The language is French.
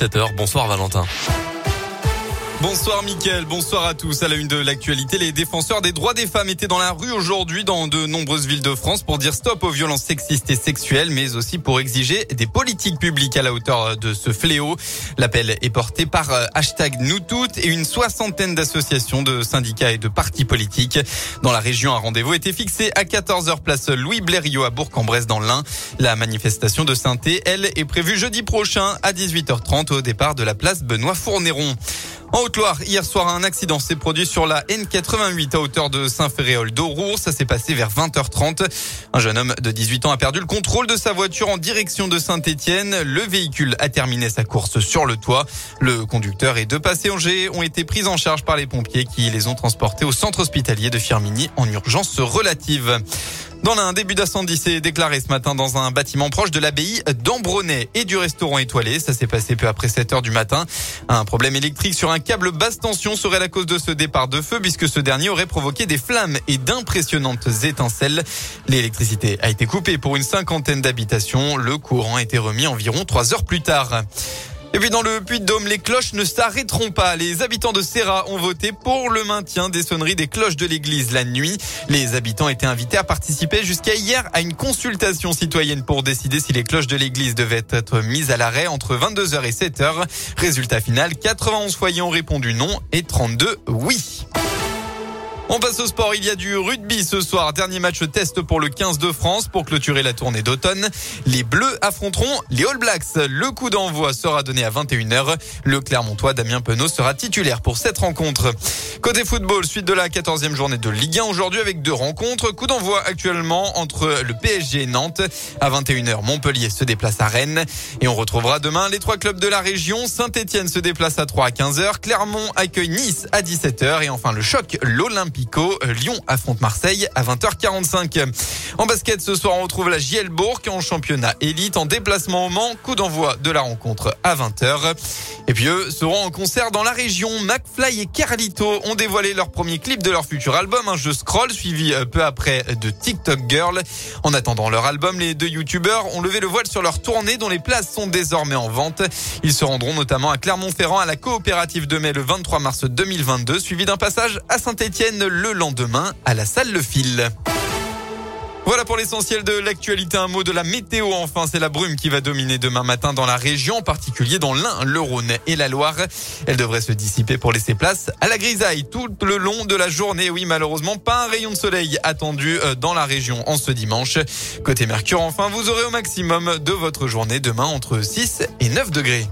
17h. Bonsoir Valentin. Bonsoir Mickaël, bonsoir à tous. À la une de l'actualité, les défenseurs des droits des femmes étaient dans la rue aujourd'hui dans de nombreuses villes de France pour dire stop aux violences sexistes et sexuelles, mais aussi pour exiger des politiques publiques à la hauteur de ce fléau. L'appel est porté par euh, hashtag nous toutes et une soixantaine d'associations, de syndicats et de partis politiques. Dans la région, un rendez-vous était fixé à 14h place Louis Blériot à Bourg-en-Bresse dans l'Ain. La manifestation de synthé, elle, est prévue jeudi prochain à 18h30 au départ de la place Benoît Fournéron. En Haute-Loire, hier soir, un accident s'est produit sur la N88 à hauteur de Saint-Ferréol d'Aurour. Ça s'est passé vers 20h30. Un jeune homme de 18 ans a perdu le contrôle de sa voiture en direction de Saint-Étienne. Le véhicule a terminé sa course sur le toit. Le conducteur et deux passagers ont été pris en charge par les pompiers qui les ont transportés au centre hospitalier de Firminy en urgence relative. Dans un début d'incendie s'est déclaré ce matin dans un bâtiment proche de l'abbaye d'Ambronay et du restaurant étoilé. Ça s'est passé peu après 7 heures du matin. Un problème électrique sur un câble basse tension serait la cause de ce départ de feu puisque ce dernier aurait provoqué des flammes et d'impressionnantes étincelles. L'électricité a été coupée pour une cinquantaine d'habitations. Le courant a été remis environ 3 heures plus tard. Et puis dans le Puy-de-Dôme, les cloches ne s'arrêteront pas. Les habitants de Serra ont voté pour le maintien des sonneries des cloches de l'église la nuit. Les habitants étaient invités à participer jusqu'à hier à une consultation citoyenne pour décider si les cloches de l'église devaient être mises à l'arrêt entre 22h et 7h. Résultat final, 91 foyers ont répondu non et 32 oui. On passe au sport. Il y a du rugby ce soir. Dernier match test pour le 15 de France pour clôturer la tournée d'automne. Les Bleus affronteront les All Blacks. Le coup d'envoi sera donné à 21h. Le Clermontois Damien Penaud sera titulaire pour cette rencontre. Côté football, suite de la 14e journée de Ligue 1 aujourd'hui avec deux rencontres. Coup d'envoi actuellement entre le PSG et Nantes. À 21h, Montpellier se déplace à Rennes. Et on retrouvera demain les trois clubs de la région. Saint-Etienne se déplace à 3 à 15h. Clermont accueille Nice à 17h. Et enfin le choc, l'Olympique euh, Lyon affronte Marseille à 20h45. En basket, ce soir, on retrouve la Gielbourg en championnat élite en déplacement au Mans. Coup d'envoi de la rencontre à 20h. Et puis eux seront en concert dans la région. McFly et Carlito ont dévoilé leur premier clip de leur futur album, un jeu scroll suivi euh, peu après de TikTok Girl. En attendant leur album, les deux youtubeurs ont levé le voile sur leur tournée dont les places sont désormais en vente. Ils se rendront notamment à Clermont-Ferrand à la coopérative de mai le 23 mars 2022, suivi d'un passage à Saint-Etienne le lendemain à la salle Le Fil. Voilà pour l'essentiel de l'actualité. Un mot de la météo. Enfin, c'est la brume qui va dominer demain matin dans la région, en particulier dans l'Ain, le Rhône et la Loire. Elle devrait se dissiper pour laisser place à la grisaille tout le long de la journée. Oui, malheureusement, pas un rayon de soleil attendu euh, dans la région en ce dimanche. Côté Mercure, enfin, vous aurez au maximum de votre journée demain entre 6 et 9 degrés.